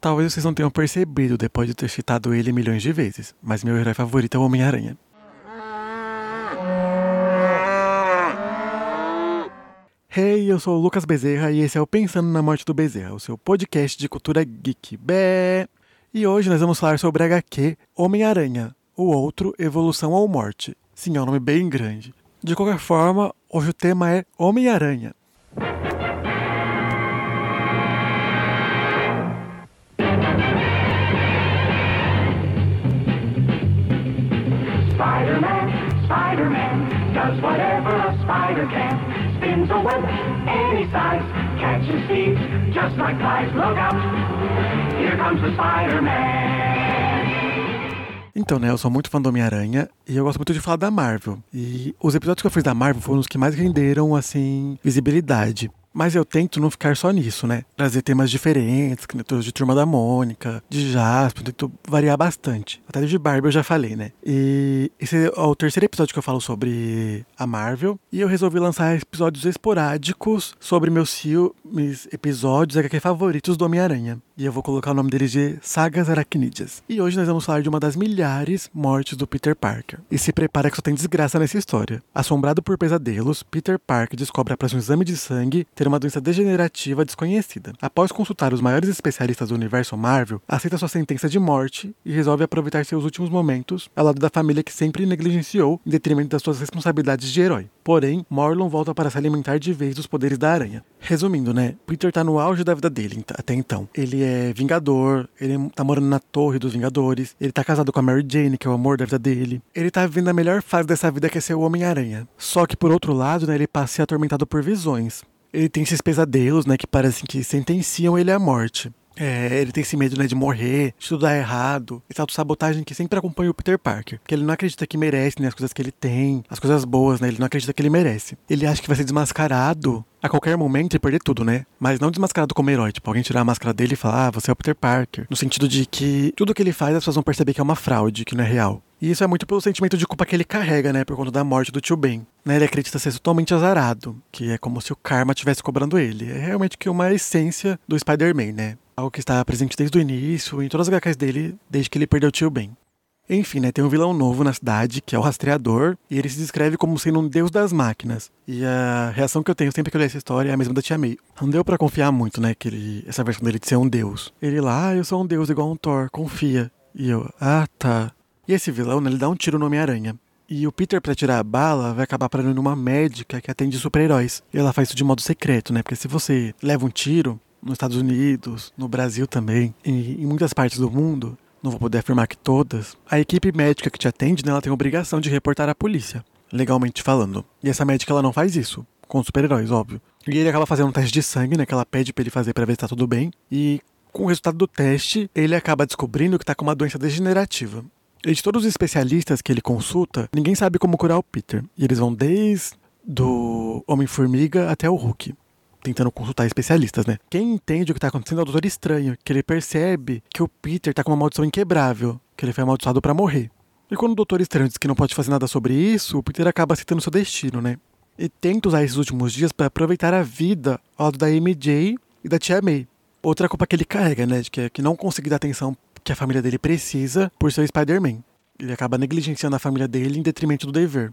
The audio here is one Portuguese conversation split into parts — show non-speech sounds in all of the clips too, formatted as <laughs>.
Talvez vocês não tenham percebido depois de ter citado ele milhões de vezes, mas meu herói favorito é o Homem-Aranha. Hey, eu sou o Lucas Bezerra e esse é o Pensando na Morte do Bezerra, o seu podcast de cultura geek. Bé! E hoje nós vamos falar sobre HQ Homem-Aranha, o outro Evolução ou Morte. Sim, é um nome bem grande. De qualquer forma, hoje o tema é Homem-Aranha. Spider. Spins a web any size, catches just like flies. Look out, here comes the Spider-Man. Então, né, eu sou muito fã do Homem-Aranha e eu gosto muito de falar da Marvel. E os episódios que eu fiz da Marvel foram os que mais renderam, assim, visibilidade. Mas eu tento não ficar só nisso, né? Trazer temas diferentes, nem de Turma da Mônica, de Jasper, tento variar bastante. Até de Barbie eu já falei, né? E esse é o terceiro episódio que eu falo sobre a Marvel. E eu resolvi lançar episódios esporádicos sobre meus filmes, episódios HQ favoritos do Homem-Aranha. E eu vou colocar o nome deles de Sagas Aracnídeas. E hoje nós vamos falar de uma das milhares mortes do Peter Parker. E se prepara que só tem desgraça nessa história. Assombrado por pesadelos, Peter Parker descobre após um exame de sangue ter uma doença degenerativa desconhecida. Após consultar os maiores especialistas do universo Marvel, aceita sua sentença de morte e resolve aproveitar seus últimos momentos ao lado da família que sempre negligenciou em detrimento das suas responsabilidades de herói. Porém, Morlon volta para se alimentar de vez dos poderes da aranha. Resumindo, né? Peter tá no auge da vida dele até então. Ele é vingador, ele tá morando na torre dos Vingadores, ele tá casado com a Mary Jane, que é o amor da vida dele. Ele tá vivendo a melhor fase dessa vida que é ser o Homem-Aranha. Só que por outro lado, né, ele passa a ser atormentado por visões. Ele tem esses pesadelos, né, que parecem que sentenciam ele à morte. É, ele tem esse medo, né, de morrer, de tudo dar errado. Essa autossabotagem que sempre acompanha o Peter Parker. Porque ele não acredita que merece, né, as coisas que ele tem, as coisas boas, né, ele não acredita que ele merece. Ele acha que vai ser desmascarado a qualquer momento e perder tudo, né? Mas não desmascarado como herói. Tipo, alguém tirar a máscara dele e falar, ah, você é o Peter Parker. No sentido de que tudo que ele faz as pessoas vão perceber que é uma fraude, que não é real. E isso é muito pelo sentimento de culpa que ele carrega, né? Por conta da morte do tio Ben. Né, ele acredita ser totalmente azarado, que é como se o karma estivesse cobrando ele. É realmente que uma essência do Spider-Man, né? Algo que está presente desde o início, em todas as HQs dele, desde que ele perdeu o tio Ben. Enfim, né, tem um vilão novo na cidade, que é o Rastreador, e ele se descreve como sendo um deus das máquinas. E a reação que eu tenho sempre que eu leio essa história é a mesma da Tia May. Não deu para confiar muito, né, que ele, essa versão dele de ser um deus. Ele lá, ah, eu sou um deus igual um Thor, confia. E eu, ah, tá. E esse vilão, né, ele dá um tiro no Homem-Aranha. E o Peter, para tirar a bala, vai acabar parando numa médica que atende super-heróis. E ela faz isso de modo secreto, né? Porque se você leva um tiro, nos Estados Unidos, no Brasil também, e em muitas partes do mundo, não vou poder afirmar que todas, a equipe médica que te atende, né, ela tem a obrigação de reportar à polícia, legalmente falando. E essa médica ela não faz isso, com super-heróis, óbvio. E ele acaba fazendo um teste de sangue, né, que ela pede para ele fazer para ver se tá tudo bem, e com o resultado do teste, ele acaba descobrindo que tá com uma doença degenerativa. E de todos os especialistas que ele consulta, ninguém sabe como curar o Peter. E eles vão desde do Homem-Formiga até o Hulk tentando consultar especialistas, né? Quem entende o que tá acontecendo é o Doutor Estranho, que ele percebe que o Peter tá com uma maldição inquebrável, que ele foi amaldiçoado para morrer. E quando o Doutor Estranho diz que não pode fazer nada sobre isso, o Peter acaba aceitando seu destino, né? E tenta usar esses últimos dias para aproveitar a vida ao lado da MJ e da Tia May. Outra culpa que ele carrega, né? De que, é que não conseguir dar atenção que a família dele precisa por ser Spider-Man. Ele acaba negligenciando a família dele em detrimento do dever.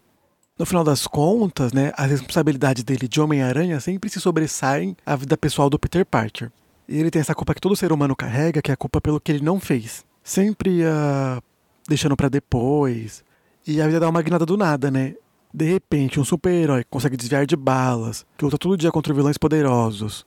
No final das contas, né, as responsabilidades dele de Homem-Aranha sempre se sobressaem à vida pessoal do Peter Parker. E ele tem essa culpa que todo ser humano carrega, que é a culpa pelo que ele não fez. Sempre ia deixando para depois. E a vida dá uma guinada do nada, né? De repente, um super-herói consegue desviar de balas, que luta todo dia contra vilões poderosos,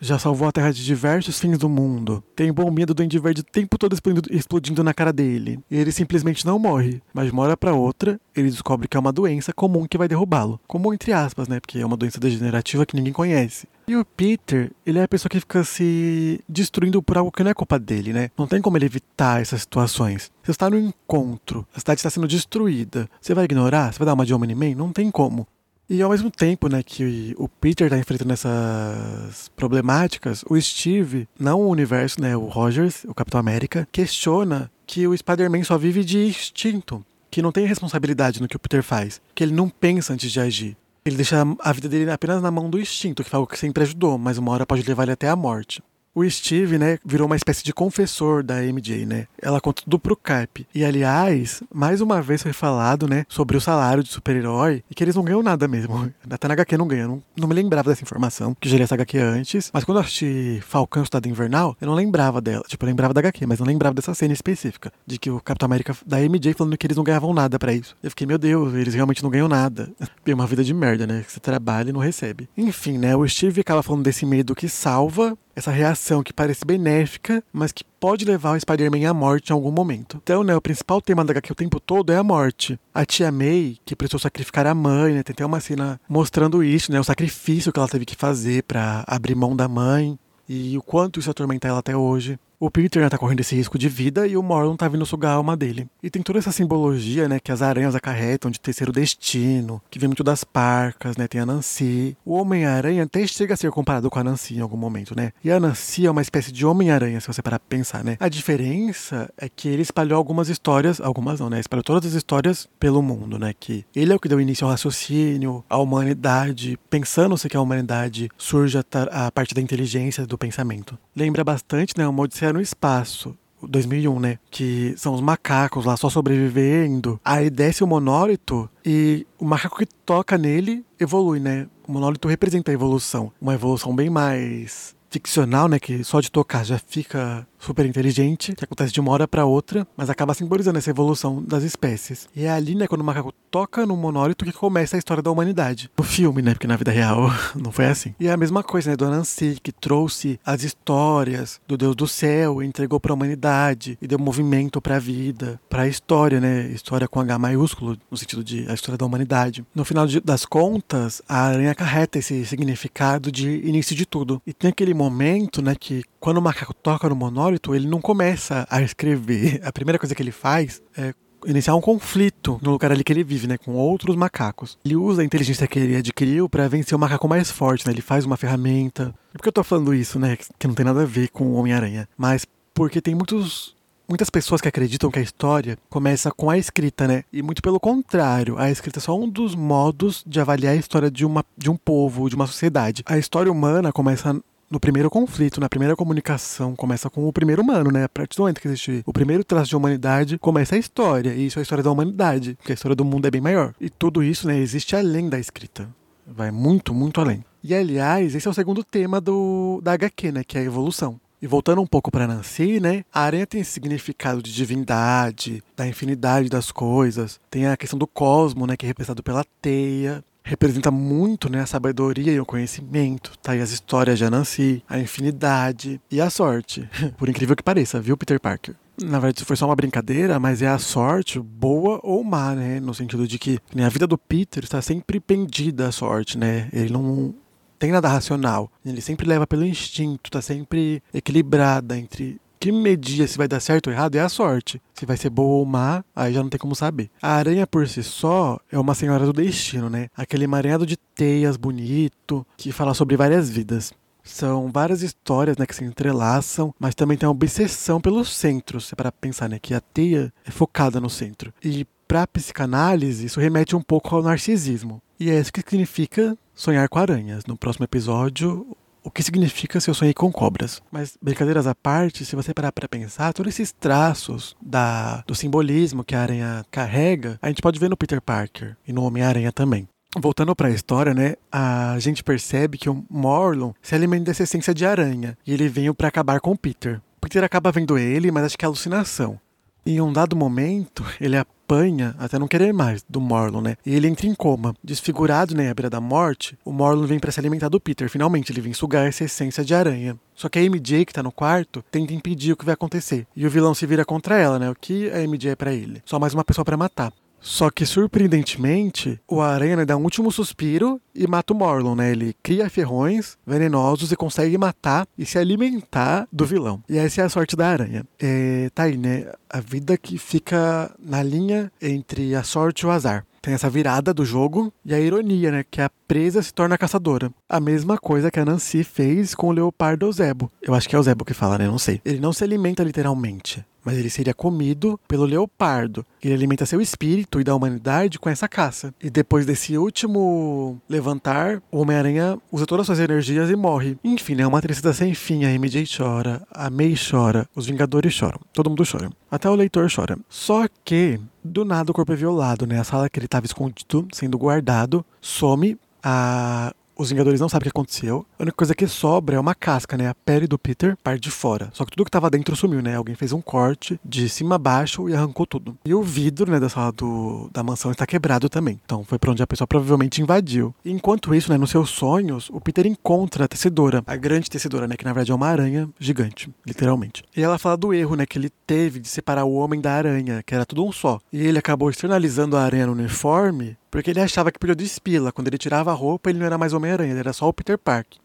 já salvou a Terra de diversos fins do mundo. Tem bom medo do Duende Verde o tempo todo explodindo, na cara dele. E ele simplesmente não morre. Mas uma hora outra, ele descobre que é uma doença comum que vai derrubá-lo. Comum entre aspas, né? Porque é uma doença degenerativa que ninguém conhece. E o Peter, ele é a pessoa que fica se destruindo por algo que não é culpa dele, né? Não tem como ele evitar essas situações. Você está no encontro, a cidade está sendo destruída. Você vai ignorar? Você vai dar uma de Omni-Man? Não tem como. E ao mesmo tempo, né, que o Peter tá enfrentando essas problemáticas, o Steve, não o universo, né, o Rogers, o Capitão América, questiona que o Spider-Man só vive de instinto, que não tem responsabilidade no que o Peter faz, que ele não pensa antes de agir. Ele deixa a vida dele apenas na mão do instinto, que foi algo que sempre ajudou, mas uma hora pode levar ele até a morte. O Steve, né, virou uma espécie de confessor da MJ, né? Ela conta tudo pro Cap. E aliás, mais uma vez foi falado, né, sobre o salário de super-herói e que eles não ganham nada mesmo. <laughs> Até na HQ não ganham. Não, não me lembrava dessa informação, que já li essa HQ antes. Mas quando eu assisti Falcão Estado Invernal, eu não lembrava dela. Tipo, eu lembrava da HQ, mas não lembrava dessa cena específica. De que o Capitão América da MJ falando que eles não ganhavam nada para isso. Eu fiquei, meu Deus, eles realmente não ganham nada. <laughs> Tem uma vida de merda, né? Que você trabalha e não recebe. Enfim, né? O Steve acaba falando desse medo que salva essa reação que parece benéfica, mas que pode levar o Spider-Man à morte em algum momento. Então, né, o principal tema da HQ o tempo todo é a morte. A tia May, que precisou sacrificar a mãe, né, tem até uma cena mostrando isso, né, o sacrifício que ela teve que fazer para abrir mão da mãe e o quanto isso atormenta ela até hoje. O Peter né, tá correndo esse risco de vida e o Morlun tá vindo sugar a alma dele. E tem toda essa simbologia, né, que as aranhas acarretam de terceiro destino, que vem muito das parcas, né, tem a Nancy. O Homem-Aranha até chega a ser comparado com a Nancy em algum momento, né? E a Nancy é uma espécie de Homem-Aranha, se você parar pra pensar, né? A diferença é que ele espalhou algumas histórias, algumas não, né? Espalhou todas as histórias pelo mundo, né? Que ele é o que deu início ao raciocínio, à humanidade, pensando-se que a humanidade surge a, partir da inteligência do pensamento. Lembra bastante, né, uma Odisseia no espaço. 2001, né? Que são os macacos lá só sobrevivendo. Aí desce o monólito e o macaco que toca nele evolui, né? O monólito representa a evolução. Uma evolução bem mais ficcional, né? Que só de tocar já fica super inteligente, que acontece de uma hora para outra, mas acaba simbolizando essa evolução das espécies. E é ali, né, quando o macaco toca no monólito que começa a história da humanidade. No filme, né, porque na vida real <laughs> não foi assim. E é a mesma coisa, né, do Anansi, que trouxe as histórias do Deus do céu, entregou para a humanidade e deu movimento para a vida, para a história, né, história com H maiúsculo, no sentido de a história da humanidade. No final das contas, a aranha carreta esse significado de início de tudo. E tem aquele momento, né, que quando o macaco toca no monólito, ele não começa a escrever. A primeira coisa que ele faz é iniciar um conflito no lugar ali que ele vive, né, com outros macacos. Ele usa a inteligência que ele adquiriu para vencer o macaco mais forte, né? Ele faz uma ferramenta. Por que eu tô falando isso, né, que não tem nada a ver com o Homem-Aranha, mas porque tem muitos muitas pessoas que acreditam que a história começa com a escrita, né? E muito pelo contrário, a escrita é só um dos modos de avaliar a história de, uma, de um povo, de uma sociedade. A história humana começa no primeiro conflito, na primeira comunicação, começa com o primeiro humano, né? A partir do momento que existe o primeiro traço de humanidade, começa a história. E isso é a história da humanidade, porque a história do mundo é bem maior. E tudo isso, né, existe além da escrita. Vai muito, muito além. E aliás, esse é o segundo tema do, da HQ, né? Que é a evolução. E voltando um pouco para Nancy, né? A aranha tem significado de divindade, da infinidade das coisas. Tem a questão do cosmo, né? Que é representado pela teia representa muito né, a sabedoria e o conhecimento, tá? E as histórias de Anansi, a infinidade e a sorte. <laughs> Por incrível que pareça, viu, Peter Parker? Na verdade, foi só uma brincadeira, mas é a sorte, boa ou má, né? No sentido de que né, a vida do Peter está sempre pendida à sorte, né? Ele não tem nada racional. Ele sempre leva pelo instinto, está sempre equilibrada entre que media se vai dar certo ou errado é a sorte. Se vai ser boa ou má, aí já não tem como saber. A aranha por si só é uma senhora do destino, né? Aquele emaranhado de teias bonito que fala sobre várias vidas. São várias histórias né, que se entrelaçam, mas também tem uma obsessão pelo centro, se é para pensar, né? Que a teia é focada no centro. E para psicanálise, isso remete um pouco ao narcisismo. E é isso que significa sonhar com aranhas. No próximo episódio, o que significa se eu sonhei com cobras. Mas, brincadeiras à parte, se você parar para pensar, todos esses traços da, do simbolismo que a aranha carrega, a gente pode ver no Peter Parker e no Homem-Aranha também. Voltando para a história, né, a gente percebe que o Morlun se alimenta dessa essência de aranha e ele veio para acabar com o Peter. Peter acaba vendo ele, mas acho que é alucinação. Em um dado momento, ele apanha até não querer mais do Morlun, né? E ele entra em coma. Desfigurado, né, à beira da morte, o Morlun vem para se alimentar do Peter. Finalmente, ele vem sugar essa essência de aranha. Só que a MJ, que tá no quarto, tenta impedir o que vai acontecer. E o vilão se vira contra ela, né? O que a MJ é para ele? Só mais uma pessoa para matar. Só que, surpreendentemente, o Aranha né, dá um último suspiro e mata o Morlun, né? Ele cria ferrões venenosos e consegue matar e se alimentar do vilão. E essa é a sorte da Aranha. É, tá aí, né? A vida que fica na linha entre a sorte e o azar. Tem essa virada do jogo e a ironia, né? Que a presa se torna caçadora. A mesma coisa que a Nancy fez com o leopardo Zebo. Eu acho que é o Zebo que fala, né? Não sei. Ele não se alimenta literalmente mas ele seria comido pelo leopardo. Ele alimenta seu espírito e da humanidade com essa caça. E depois desse último levantar, o Homem-Aranha usa todas as suas energias e morre. Enfim, é uma tristeza sem fim. A MJ chora, a May chora, os Vingadores choram, todo mundo chora. Até o leitor chora. Só que, do nada, o corpo é violado, né? A sala que ele estava escondido, sendo guardado, some. A os Vingadores não sabem o que aconteceu. A única coisa que sobra é uma casca, né? A pele do Peter, parte de fora. Só que tudo que tava dentro sumiu, né? Alguém fez um corte de cima a baixo e arrancou tudo. E o vidro, né, da sala do, da mansão está quebrado também. Então foi para onde a pessoa provavelmente invadiu. E enquanto isso, né, nos seus sonhos, o Peter encontra a tecedora. A grande tecedora, né? Que na verdade é uma aranha gigante, literalmente. E ela fala do erro, né? Que ele teve de separar o homem da aranha, que era tudo um só. E ele acabou externalizando a aranha no uniforme porque ele achava que podia despila. Quando ele tirava a roupa, ele não era mais Homem-Aranha, ele era só o Peter Parker.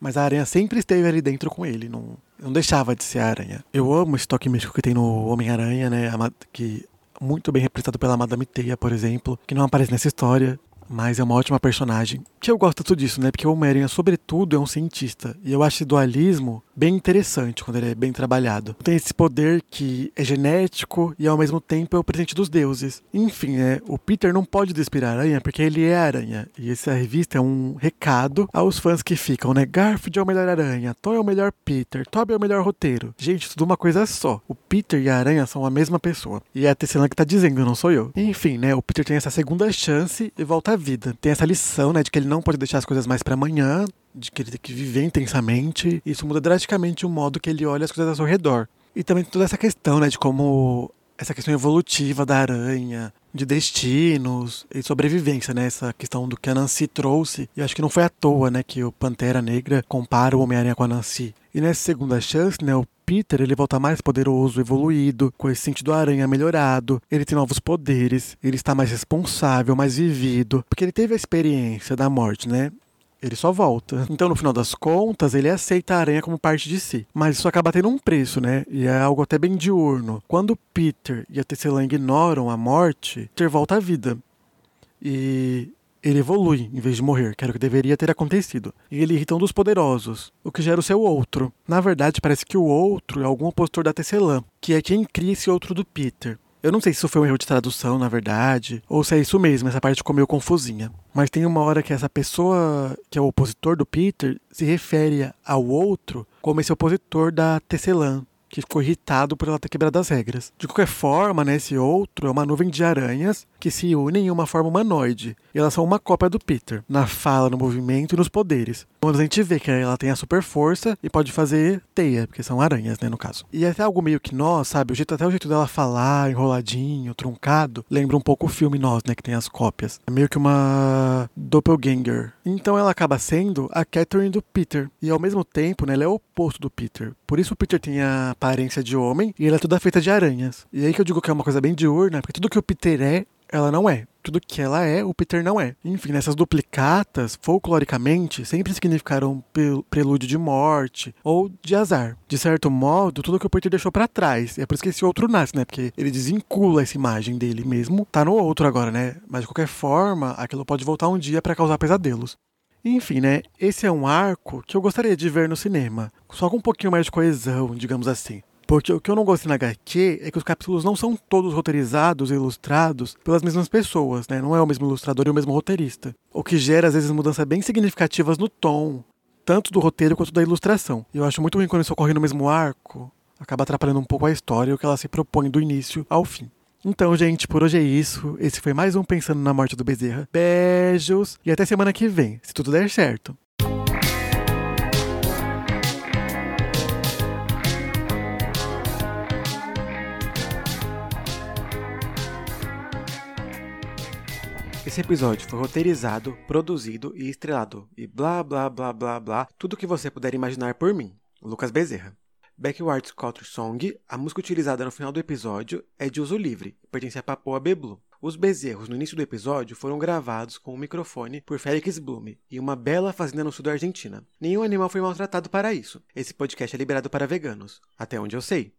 Mas a aranha sempre esteve ali dentro com ele, não, não deixava de ser a aranha. Eu amo esse toque místico que tem no Homem-Aranha, né? Que muito bem representado pela Madame Teia, por exemplo, que não aparece nessa história mas é uma ótima personagem. Que eu gosto tudo disso, né? Porque o Homem-Aranha, sobretudo, é um cientista. E eu acho esse dualismo bem interessante quando ele é bem trabalhado. Tem esse poder que é genético e ao mesmo tempo é o presente dos deuses. Enfim, né? O Peter não pode despirar a aranha porque ele é aranha. E essa revista é um recado aos fãs que ficam, né? Garfield é o melhor aranha, Tom é o melhor Peter, Toby é o melhor roteiro. Gente, tudo uma coisa só. O Peter e a aranha são a mesma pessoa. E é a Tessela que tá dizendo, não sou eu. Enfim, né? O Peter tem essa segunda chance e volta vida. Tem essa lição, né, de que ele não pode deixar as coisas mais para amanhã, de que ele tem que viver intensamente. Isso muda drasticamente o modo que ele olha as coisas ao seu redor. E também toda essa questão, né, de como essa questão evolutiva da aranha, de destinos e sobrevivência, né? Essa questão do que a Nancy trouxe. E acho que não foi à toa, né, que o Pantera Negra compara o Homem-Aranha com a Nancy. E nessa segunda chance, né, o Peter ele volta mais poderoso, evoluído, com esse sentido aranha melhorado, ele tem novos poderes, ele está mais responsável, mais vivido, porque ele teve a experiência da morte, né? Ele só volta. Então, no final das contas, ele aceita a aranha como parte de si. Mas isso acaba tendo um preço, né? E é algo até bem diurno. Quando Peter e a Tesselan ignoram a morte, Peter volta à vida. E ele evolui em vez de morrer, que era o que deveria ter acontecido. E ele irrita um dos poderosos, o que gera o seu outro. Na verdade, parece que o outro é algum opositor da Tesselan, que é quem cria esse outro do Peter. Eu não sei se isso foi um erro de tradução, na verdade, ou se é isso mesmo, essa parte ficou meio confusinha. Mas tem uma hora que essa pessoa, que é o opositor do Peter, se refere ao outro como esse opositor da Tesselan, que ficou irritado por ela ter quebrado as regras. De qualquer forma, né, esse outro é uma nuvem de aranhas que se unem em uma forma humanoide. E elas são uma cópia do Peter, na fala, no movimento e nos poderes. Quando a gente vê que ela tem a super força e pode fazer teia, porque são aranhas, né, no caso. E é até algo meio que nós, sabe? O jeito, até o jeito dela falar, enroladinho, truncado, lembra um pouco o filme Nós, né, que tem as cópias. É meio que uma doppelganger. Então ela acaba sendo a Catherine do Peter. E ao mesmo tempo, né, ela é o oposto do Peter. Por isso o Peter tem a aparência de homem e ela é toda feita de aranhas. E aí que eu digo que é uma coisa bem diurna, porque tudo que o Peter é, ela não é. Tudo que ela é, o Peter não é. Enfim, nessas duplicatas, folcloricamente, sempre significaram prelúdio de morte ou de azar. De certo modo, tudo que o Peter deixou para trás. É por isso que esse outro nasce, né? Porque ele desvincula essa imagem dele mesmo. Tá no outro agora, né? Mas de qualquer forma, aquilo pode voltar um dia para causar pesadelos. Enfim, né? Esse é um arco que eu gostaria de ver no cinema. Só com um pouquinho mais de coesão, digamos assim. Porque o que eu não gostei na HQ é que os capítulos não são todos roteirizados e ilustrados pelas mesmas pessoas, né? Não é o mesmo ilustrador e o mesmo roteirista. O que gera, às vezes, mudanças bem significativas no tom, tanto do roteiro quanto da ilustração. Eu acho muito ruim quando isso ocorre no mesmo arco, acaba atrapalhando um pouco a história e o que ela se propõe do início ao fim. Então, gente, por hoje é isso. Esse foi mais um Pensando na Morte do Bezerra. Beijos e até semana que vem, se tudo der certo. Esse episódio foi roteirizado, produzido e estrelado e blá blá blá blá blá, tudo que você puder imaginar por mim, Lucas Bezerra. Backward Culture Song, a música utilizada no final do episódio, é de uso livre pertence a Papoa Beblu. Os bezerros no início do episódio foram gravados com um microfone por Félix Blume e uma bela fazenda no sul da Argentina. Nenhum animal foi maltratado para isso. Esse podcast é liberado para veganos, até onde eu sei.